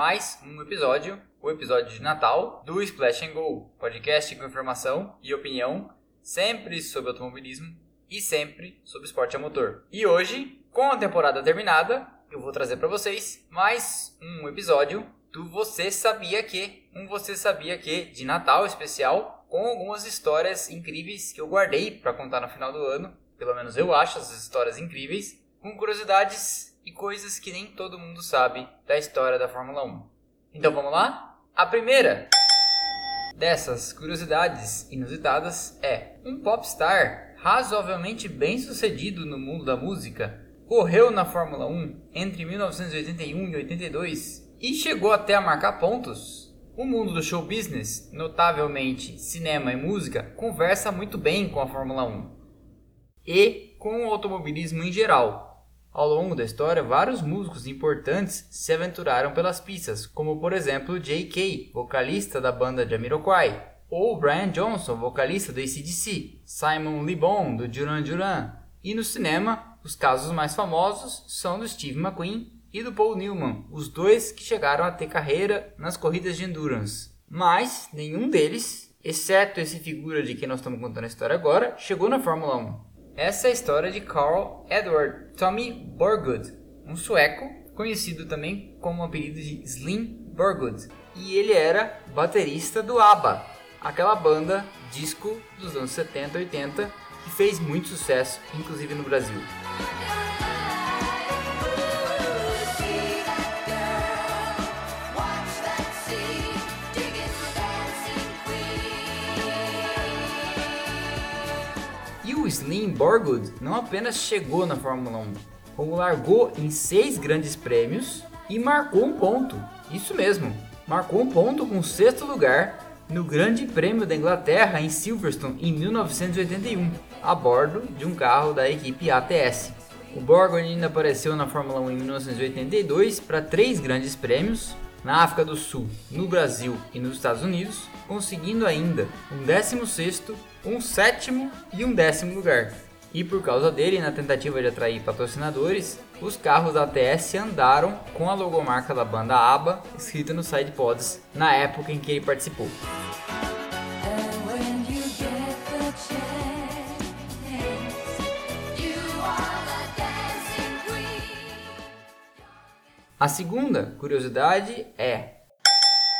mais um episódio, o episódio de Natal do Splash and Go, podcast com informação e opinião, sempre sobre automobilismo e sempre sobre esporte a motor. E hoje, com a temporada terminada, eu vou trazer para vocês mais um episódio do Você Sabia Que, um Você Sabia Que de Natal especial, com algumas histórias incríveis que eu guardei para contar no final do ano, pelo menos eu acho essas histórias incríveis, com curiosidades e coisas que nem todo mundo sabe da história da Fórmula 1. Então vamos lá? A primeira dessas curiosidades inusitadas é um popstar razoavelmente bem sucedido no mundo da música correu na Fórmula 1 entre 1981 e 82 e chegou até a marcar pontos. O mundo do show business, notavelmente cinema e música, conversa muito bem com a Fórmula 1 e com o automobilismo em geral, ao longo da história, vários músicos importantes se aventuraram pelas pistas, como por exemplo J.K., vocalista da banda Jamiroquai, ou Brian Johnson, vocalista do ACDC, Simon Le Bon, do Duran Duran. E no cinema, os casos mais famosos são do Steve McQueen e do Paul Newman, os dois que chegaram a ter carreira nas corridas de endurance. Mas nenhum deles, exceto esse figura de quem nós estamos contando a história agora, chegou na Fórmula 1. Essa é a história de Carl Edward Tommy Borgud, um sueco conhecido também como o apelido de Slim Borgud, e ele era baterista do ABBA, aquela banda disco dos anos 70 e 80 que fez muito sucesso, inclusive no Brasil. Slim Borgud não apenas chegou na Fórmula 1, como largou em seis grandes prêmios e marcou um ponto. Isso mesmo, marcou um ponto com o sexto lugar no Grande Prêmio da Inglaterra em Silverstone em 1981, a bordo de um carro da equipe ATS. O Borgud ainda apareceu na Fórmula 1 em 1982 para três grandes prêmios, na África do Sul, no Brasil e nos Estados Unidos, conseguindo ainda um 16º, um sétimo e um décimo lugar. E por causa dele, na tentativa de atrair patrocinadores, os carros da ATS andaram com a logomarca da banda ABBA escrita nos sidepods na época em que ele participou. A segunda curiosidade é: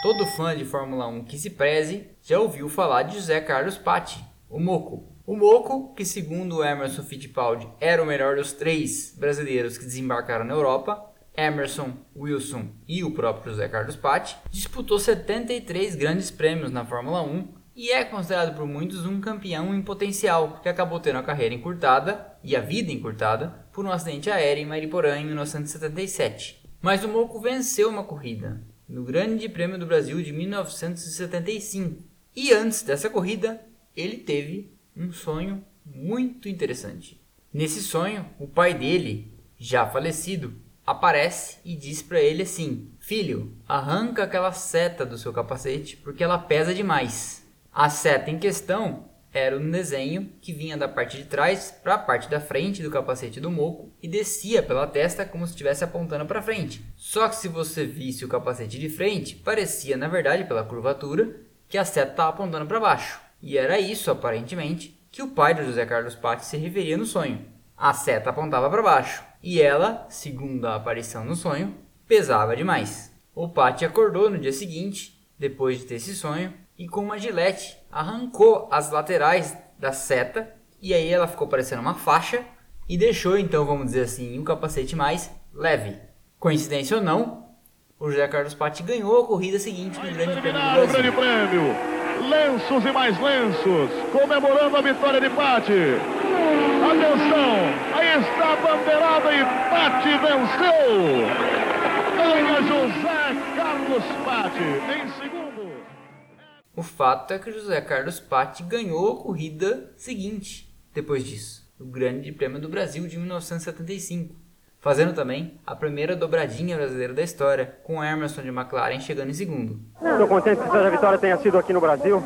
todo fã de Fórmula 1 que se preze já ouviu falar de José Carlos Patti, o Moco. O Moco, que segundo Emerson Fittipaldi era o melhor dos três brasileiros que desembarcaram na Europa, Emerson, Wilson e o próprio José Carlos Patti, disputou 73 grandes prêmios na Fórmula 1 e é considerado por muitos um campeão em potencial, que acabou tendo a carreira encurtada e a vida encurtada por um acidente aéreo em Mariporã em 1977. Mas o Moco venceu uma corrida no Grande Prêmio do Brasil de 1975. E antes dessa corrida, ele teve um sonho muito interessante. Nesse sonho, o pai dele, já falecido, aparece e diz para ele assim: Filho, arranca aquela seta do seu capacete porque ela pesa demais. A seta em questão era um desenho que vinha da parte de trás para a parte da frente do capacete do moco e descia pela testa como se estivesse apontando para frente. Só que se você visse o capacete de frente, parecia na verdade pela curvatura que a seta estava apontando para baixo. E era isso aparentemente que o pai de José Carlos Patti se referia no sonho. A seta apontava para baixo e ela, segundo a aparição no sonho, pesava demais. O Patti acordou no dia seguinte, depois de ter esse sonho, e com uma gilete arrancou as laterais da seta e aí ela ficou parecendo uma faixa e deixou então, vamos dizer assim, um capacete mais leve. Coincidência ou não, o José Carlos Patti ganhou a corrida seguinte no Grande Prêmio do Brasil. Grande Prêmio, lenços e mais lenços, comemorando a vitória de Patti. Atenção, aí está a bandeirada e Patti venceu. Ganha José Carlos Patti em segundo. O fato é que José Carlos Patti ganhou a corrida seguinte, depois disso, o Grande Prêmio do Brasil de 1975, fazendo também a primeira dobradinha brasileira da história, com Emerson de McLaren chegando em segundo. Estou contente que essa vitória tenha sido aqui no Brasil.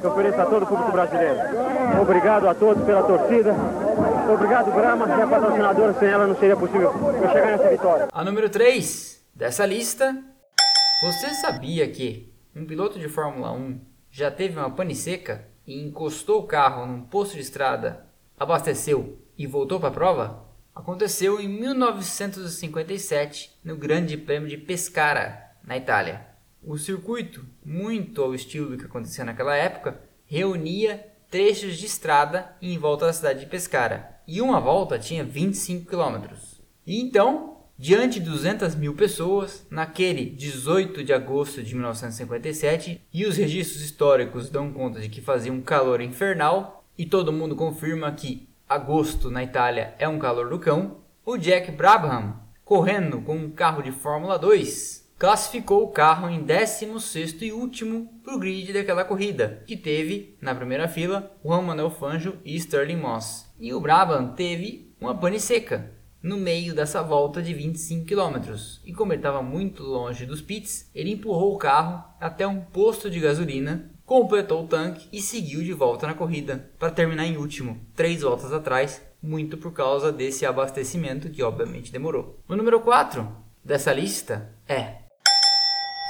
Eu ofereço a todo o público brasileiro. Obrigado a todos pela torcida. Obrigado, Brahma, que é patrocinadora, sem ela não seria possível eu chegar nessa vitória. A número 3 dessa lista. Você sabia que um piloto de Fórmula 1 já teve uma pane seca e encostou o carro num posto de estrada, abasteceu e voltou para a prova? Aconteceu em 1957 no Grande Prêmio de Pescara, na Itália. O circuito, muito ao estilo do que acontecia naquela época, reunia trechos de estrada em volta da cidade de Pescara, e uma volta tinha 25 km. E então, diante de 200 mil pessoas, naquele 18 de agosto de 1957, e os registros históricos dão conta de que fazia um calor infernal, e todo mundo confirma que agosto na Itália é um calor do cão, o Jack Brabham, correndo com um carro de Fórmula 2, classificou o carro em 16 e último para o grid daquela corrida, que teve na primeira fila Juan Manuel Fangio e Sterling Moss. E o Brabham teve uma pane seca no meio dessa volta de 25 km. E como ele estava muito longe dos pits, ele empurrou o carro até um posto de gasolina, completou o tanque e seguiu de volta na corrida para terminar em último, três voltas atrás, muito por causa desse abastecimento que obviamente demorou. O número 4 dessa lista é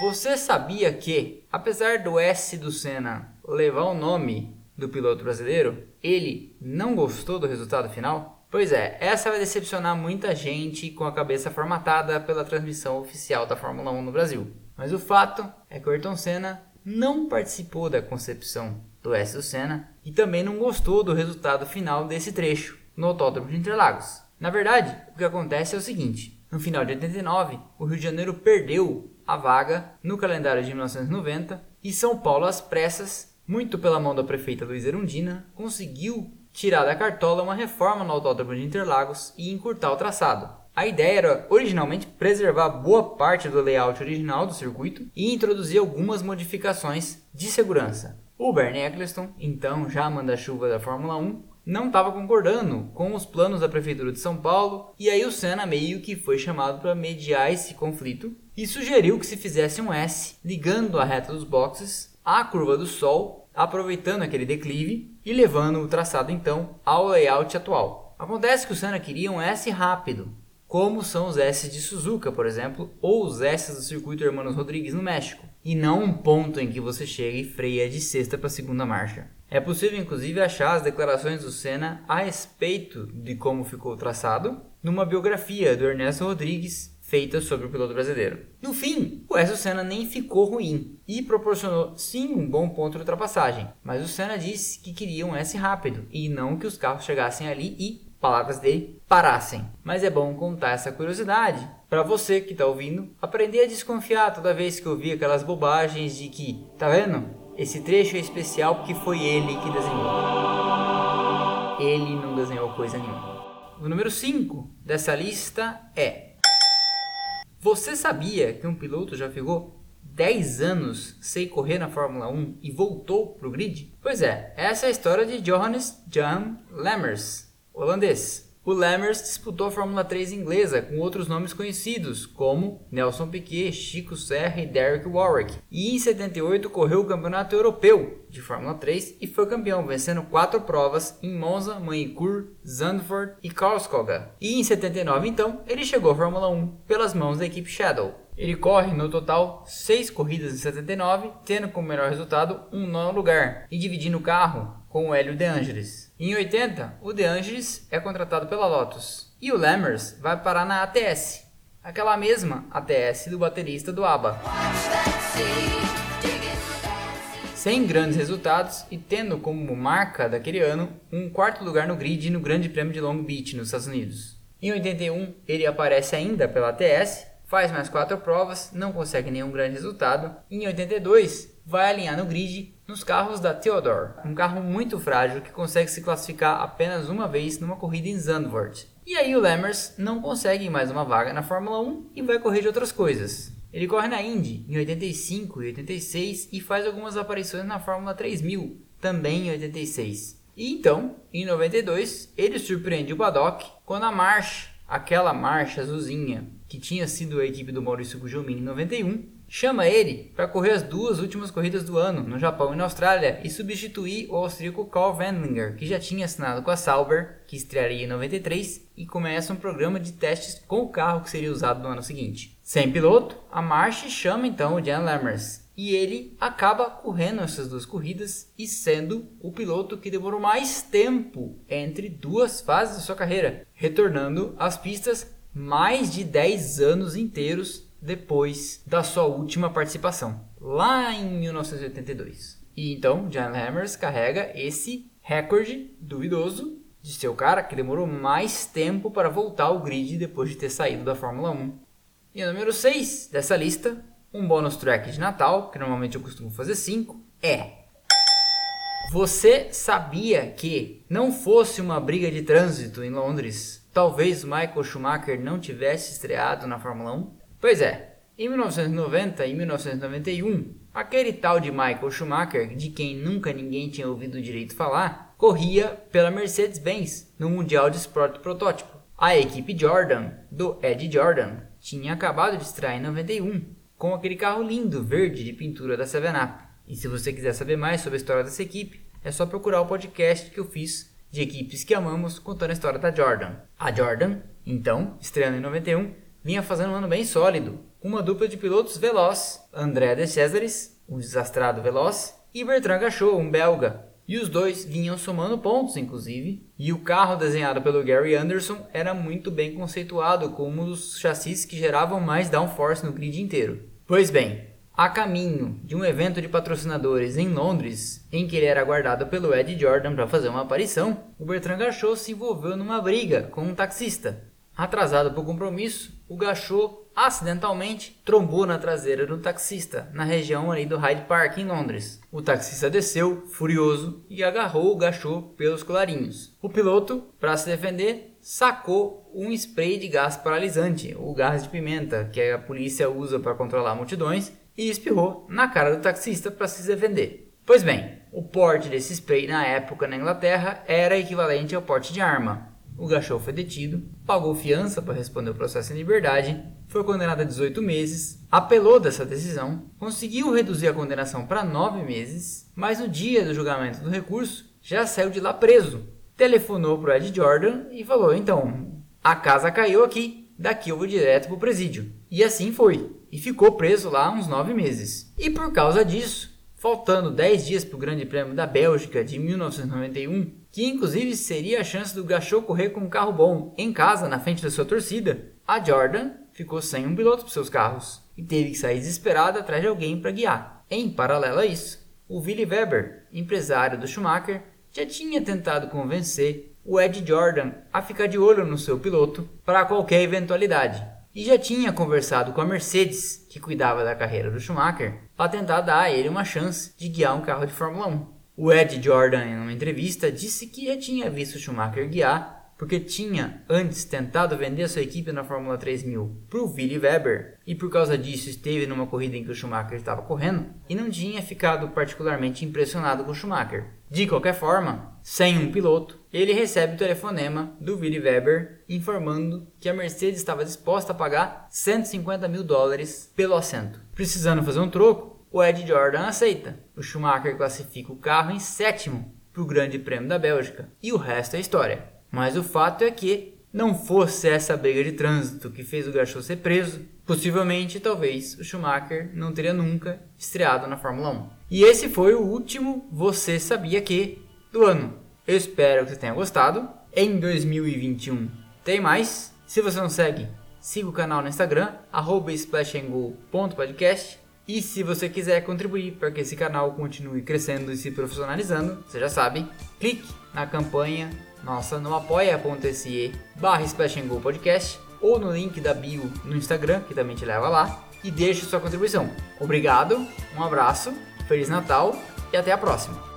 você sabia que, apesar do S do Senna levar o nome do piloto brasileiro, ele não gostou do resultado final? Pois é, essa vai decepcionar muita gente com a cabeça formatada pela transmissão oficial da Fórmula 1 no Brasil. Mas o fato é que o Ayrton Senna não participou da concepção do S do Senna e também não gostou do resultado final desse trecho no Autódromo de Interlagos. Na verdade, o que acontece é o seguinte: no final de 89, o Rio de Janeiro perdeu a vaga no calendário de 1990 e São Paulo, às pressas, muito pela mão da prefeita Luiz Erundina, conseguiu tirar da cartola uma reforma no Autódromo de Interlagos e encurtar o traçado. A ideia era originalmente preservar boa parte do layout original do circuito e introduzir algumas modificações de segurança. O Bernie Eccleston, então já manda-chuva da Fórmula 1, não estava concordando com os planos da prefeitura de São Paulo e aí o Senna meio que foi chamado para mediar esse conflito e sugeriu que se fizesse um S ligando a reta dos boxes à curva do Sol, aproveitando aquele declive e levando o traçado então ao layout atual. Acontece que o Senna queria um S rápido, como são os S de Suzuka, por exemplo, ou os S do circuito Hermanos Rodrigues no México, e não um ponto em que você chega e freia de sexta para segunda marcha. É possível inclusive achar as declarações do Senna a respeito de como ficou o traçado numa biografia do Ernesto Rodrigues feita sobre o piloto brasileiro. No fim, o Ayrton Senna nem ficou ruim e proporcionou sim um bom ponto de ultrapassagem, mas o Senna disse que queria um S rápido e não que os carros chegassem ali e, palavras dele, parassem. Mas é bom contar essa curiosidade para você que está ouvindo aprender a desconfiar toda vez que ouvir aquelas bobagens de que, tá vendo? Esse trecho é especial porque foi ele que desenhou. Ele não desenhou coisa nenhuma. O número 5 dessa lista é você sabia que um piloto já ficou 10 anos sem correr na Fórmula 1 e voltou para o grid? Pois é, essa é a história de Johannes Jan Lammers, holandês. O Lammers disputou a Fórmula 3 inglesa com outros nomes conhecidos, como Nelson Piquet, Chico Serra e Derek Warwick. E em 78 correu o Campeonato Europeu de Fórmula 3 e foi campeão, vencendo quatro provas em Monza, Manicur, Zandvoort e Karlskoga. E em 79 então, ele chegou à Fórmula 1 pelas mãos da equipe Shadow. Ele corre no total 6 corridas em 79, tendo como melhor resultado um nono lugar e dividindo o carro com o Hélio De Angelis. Em 80, o De Angelis é contratado pela Lotus e o Lammers vai parar na ATS, aquela mesma ATS do baterista do ABBA. Sem grandes resultados e tendo como marca daquele ano um quarto lugar no grid no Grande Prêmio de Long Beach, nos Estados Unidos. Em 81, ele aparece ainda pela ATS, faz mais quatro provas, não consegue nenhum grande resultado. Em 82, vai alinhar no grid nos carros da Theodore, um carro muito frágil que consegue se classificar apenas uma vez numa corrida em Zandvoort. E aí o Lammers não consegue mais uma vaga na Fórmula 1 e vai correr de outras coisas. Ele corre na Indy em 85 e 86 e faz algumas aparições na Fórmula 3000, também em 86. E então, em 92, ele surpreende o paddock quando a marcha, aquela marcha azulzinha que tinha sido a equipe do Maurício Gugelmin em 91, chama ele para correr as duas últimas corridas do ano, no Japão e na Austrália, e substituir o austríaco Karl Wendlinger, que já tinha assinado com a Sauber, que estrearia em 93, e começa um programa de testes com o carro que seria usado no ano seguinte. Sem piloto, a March chama então o Jan Lammers, e ele acaba correndo essas duas corridas e sendo o piloto que demorou mais tempo entre duas fases da sua carreira, retornando às pistas mais de 10 anos inteiros depois da sua última participação, lá em 1982. E então, John Hammers carrega esse recorde duvidoso de ser o cara que demorou mais tempo para voltar ao grid depois de ter saído da Fórmula 1. E o número 6 dessa lista, um bônus track de Natal, que normalmente eu costumo fazer 5, é você sabia que não fosse uma briga de trânsito em Londres, talvez Michael Schumacher não tivesse estreado na Fórmula 1? Pois é, em 1990 e 1991, aquele tal de Michael Schumacher, de quem nunca ninguém tinha ouvido direito falar, corria pela Mercedes-Benz no Mundial de Sport Protótipo. A equipe Jordan, do Ed Jordan, tinha acabado de estrear em 91, com aquele carro lindo verde de pintura da 7up. E se você quiser saber mais sobre a história dessa equipe, é só procurar o podcast que eu fiz de equipes que amamos contando a história da Jordan. A Jordan, então, estreando em 91, vinha fazendo um ano bem sólido, com uma dupla de pilotos veloz, André de Césares, um desastrado veloz, e Bertrand Gachot, um belga. E os dois vinham somando pontos, inclusive, e o carro desenhado pelo Gary Anderson era muito bem conceituado como um dos chassis que geravam mais downforce no grid inteiro. Pois bem, a caminho de um evento de patrocinadores em Londres, em que ele era aguardado pelo Ed Jordan para fazer uma aparição, o Bertrand Gachot se envolveu numa briga com um taxista. Atrasado o compromisso, o Gachot acidentalmente trombou na traseira do taxista, na região ali do Hyde Park, em Londres. O taxista desceu, furioso, e agarrou o Gachot pelos colarinhos. O piloto, para se defender, sacou um spray de gás paralisante, o gás de pimenta, que a polícia usa para controlar multidões, e espirrou na cara do taxista para se defender. Pois bem, o porte desse spray na época na Inglaterra era equivalente ao porte de arma. O Gachot foi detido, pagou fiança para responder o processo em liberdade, foi condenado a 18 meses, apelou dessa decisão, conseguiu reduzir a condenação para 9 meses, mas no dia do julgamento do recurso já saiu de lá preso. Telefonou para Ed Jordan e falou: então, a casa caiu aqui, daqui eu vou direto para o presídio. E assim foi, e ficou preso lá uns 9 meses. E por causa disso, faltando 10 dias para o Grande Prêmio da Bélgica de 1991, que inclusive seria a chance do Gachot correr com um carro bom em casa na frente da sua torcida, a Jordan ficou sem um piloto para seus carros e teve que sair desesperada atrás de alguém para guiar. Em paralelo a isso, o Willy Weber, empresário do Schumacher, já tinha tentado convencer o Ed Jordan a ficar de olho no seu piloto para qualquer eventualidade e já tinha conversado com a Mercedes, que cuidava da carreira do Schumacher, para tentar dar a ele uma chance de guiar um carro de Fórmula 1. O Ed Jordan, em uma entrevista, disse que já tinha visto Schumacher guiar porque tinha antes tentado vender sua equipe na Fórmula 3000 para o Willy Weber e por causa disso esteve numa corrida em que o Schumacher estava correndo e não tinha ficado particularmente impressionado com o Schumacher. De qualquer forma, sem um piloto, ele recebe o telefonema do Willy Weber informando que a Mercedes estava disposta a pagar 150 mil dólares pelo assento. Precisando fazer um troco, o Ed Jordan aceita. O Schumacher classifica o carro em sétimo para o Grande Prêmio da Bélgica e o resto é história. Mas o fato é que não fosse essa briga de trânsito que fez o Gachot ser preso, possivelmente, talvez, o Schumacher não teria nunca estreado na Fórmula 1. E esse foi o último Você Sabia Que do ano. Eu espero que você tenha gostado. Em 2021 tem mais. Se você não segue, siga o canal no Instagram, splashandgo.podcast. E se você quiser contribuir para que esse canal continue crescendo e se profissionalizando, você já sabe, clique na campanha nossa no apoia.se barra Podcast ou no link da bio no Instagram, que também te leva lá, e deixe sua contribuição. Obrigado, um abraço, Feliz Natal e até a próxima!